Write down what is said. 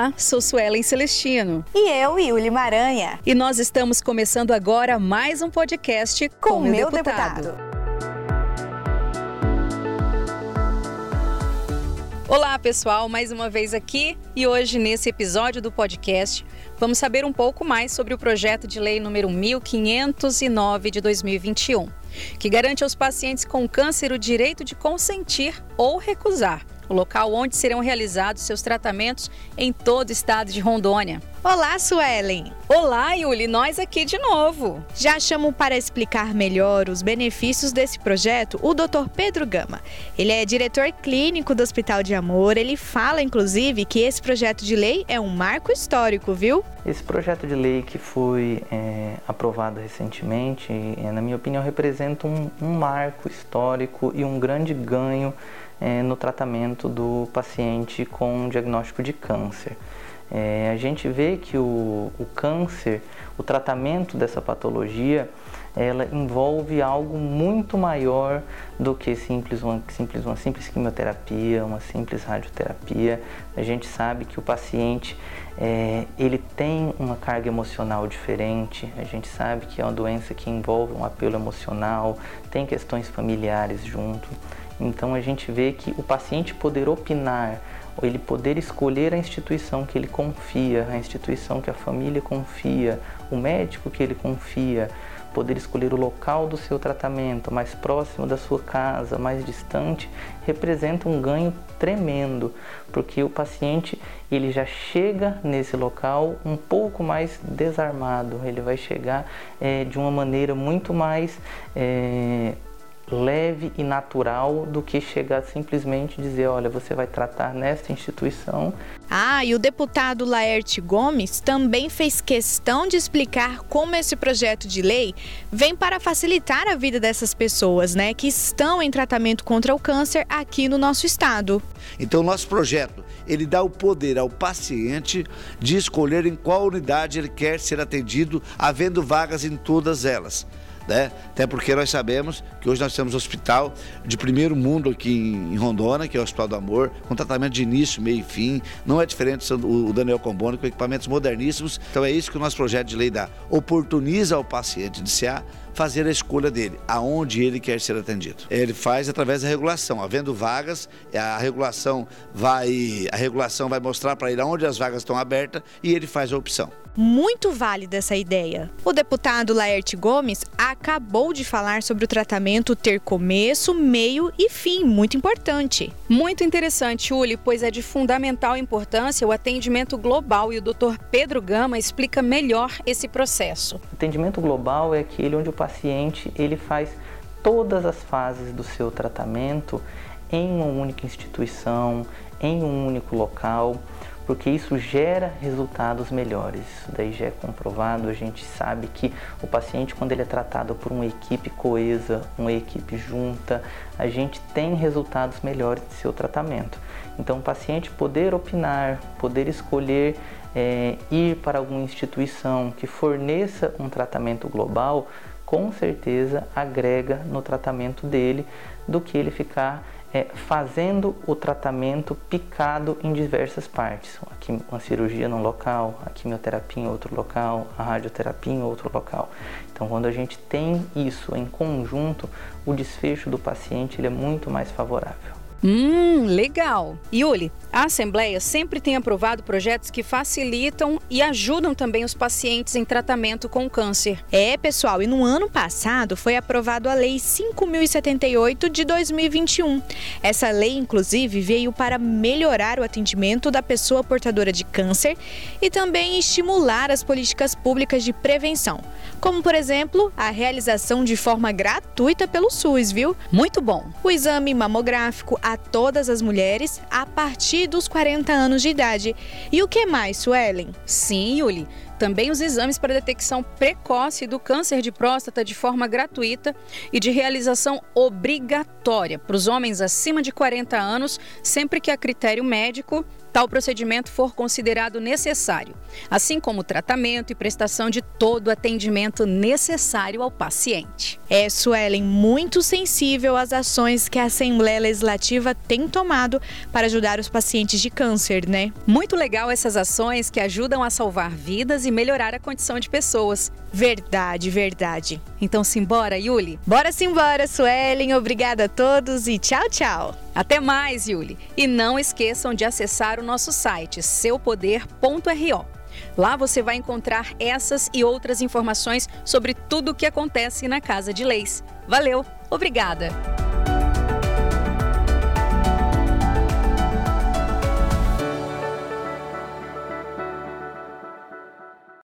Olá, sou Suelen Celestino. E eu, Yuli Maranha. E nós estamos começando agora mais um podcast com, o meu deputado. deputado. Olá, pessoal, mais uma vez aqui e hoje nesse episódio do podcast vamos saber um pouco mais sobre o projeto de lei número 1509 de 2021, que garante aos pacientes com câncer o direito de consentir ou recusar o local onde serão realizados seus tratamentos em todo o estado de Rondônia. Olá, Suelen! Olá, Yuli, nós aqui de novo. Já chamo para explicar melhor os benefícios desse projeto o Dr. Pedro Gama. Ele é diretor clínico do Hospital de Amor. Ele fala, inclusive, que esse projeto de lei é um marco histórico, viu? Esse projeto de lei que foi é, aprovado recentemente, é, na minha opinião, representa um, um marco histórico e um grande ganho é, no tratamento do paciente com diagnóstico de câncer. É, a gente vê que o, o, câncer, o tratamento dessa patologia, ela envolve algo muito maior do que simples uma, simples, uma simples quimioterapia, uma simples radioterapia. A gente sabe que o paciente é, ele tem uma carga emocional diferente. A gente sabe que é uma doença que envolve um apelo emocional, tem questões familiares junto. Então a gente vê que o paciente poder opinar, ele poder escolher a instituição que ele confia, a instituição que a família confia, o médico que ele confia, poder escolher o local do seu tratamento, mais próximo da sua casa, mais distante, representa um ganho tremendo, porque o paciente ele já chega nesse local um pouco mais desarmado, ele vai chegar é, de uma maneira muito mais é, leve e natural do que chegar simplesmente dizer, olha, você vai tratar nesta instituição. Ah, e o deputado Laerte Gomes também fez questão de explicar como esse projeto de lei vem para facilitar a vida dessas pessoas, né, que estão em tratamento contra o câncer aqui no nosso estado. Então, nosso projeto, ele dá o poder ao paciente de escolher em qual unidade ele quer ser atendido, havendo vagas em todas elas né? Até porque nós sabemos que hoje nós temos um hospital de primeiro mundo aqui em Rondônia, que é o Hospital do Amor, com tratamento de início, meio e fim. Não é diferente do Daniel Comboni, com equipamentos moderníssimos. Então é isso que o nosso projeto de lei dá. Oportuniza ao paciente de se fazer a escolha dele, aonde ele quer ser atendido. Ele faz através da regulação, havendo vagas, a regulação vai, a regulação vai mostrar para ele aonde as vagas estão abertas e ele faz a opção. Muito válida essa ideia. O deputado Laerte Gomes acabou de falar sobre o tratamento ter começo, meio e fim, muito importante. Muito interessante, Uli, pois é de fundamental importância o atendimento global e o Dr. Pedro Gama explica melhor esse processo. O atendimento global é aquele onde o paciente ele faz todas as fases do seu tratamento em uma única instituição, em um único local, porque isso gera resultados melhores. Isso daí já é comprovado, a gente sabe que o paciente quando ele é tratado por uma equipe coesa, uma equipe junta, a gente tem resultados melhores de seu tratamento. Então o paciente poder opinar, poder escolher é, ir para alguma instituição que forneça um tratamento global, com certeza agrega no tratamento dele do que ele ficar é, fazendo o tratamento picado em diversas partes. Aqui uma cirurgia num local, a quimioterapia em outro local, a radioterapia em outro local. Então, quando a gente tem isso em conjunto, o desfecho do paciente ele é muito mais favorável. Hum, legal. Yuli, a Assembleia sempre tem aprovado projetos que facilitam e ajudam também os pacientes em tratamento com câncer. É, pessoal, e no ano passado foi aprovado a Lei 5078 de 2021. Essa lei, inclusive, veio para melhorar o atendimento da pessoa portadora de câncer e também estimular as políticas públicas de prevenção, como, por exemplo, a realização de forma gratuita pelo SUS, viu? Muito bom. O exame mamográfico, a todas as mulheres a partir dos 40 anos de idade. E o que mais, Suelen? Sim, Yuli. Também os exames para detecção precoce do câncer de próstata de forma gratuita e de realização obrigatória para os homens acima de 40 anos, sempre que a critério médico tal procedimento for considerado necessário, assim como o tratamento e prestação de todo o atendimento necessário ao paciente. É, Suelen, muito sensível às ações que a Assembleia Legislativa tem tomado para ajudar os pacientes de câncer, né? Muito legal essas ações que ajudam a salvar vidas e melhorar a condição de pessoas. Verdade, verdade. Então simbora, Yuli? Bora simbora, Suelen. Obrigada a todos e tchau, tchau. Até mais, Yuli. E não esqueçam de acessar o nosso site seupoder.ro. Lá você vai encontrar essas e outras informações sobre tudo o que acontece na Casa de Leis. Valeu, obrigada!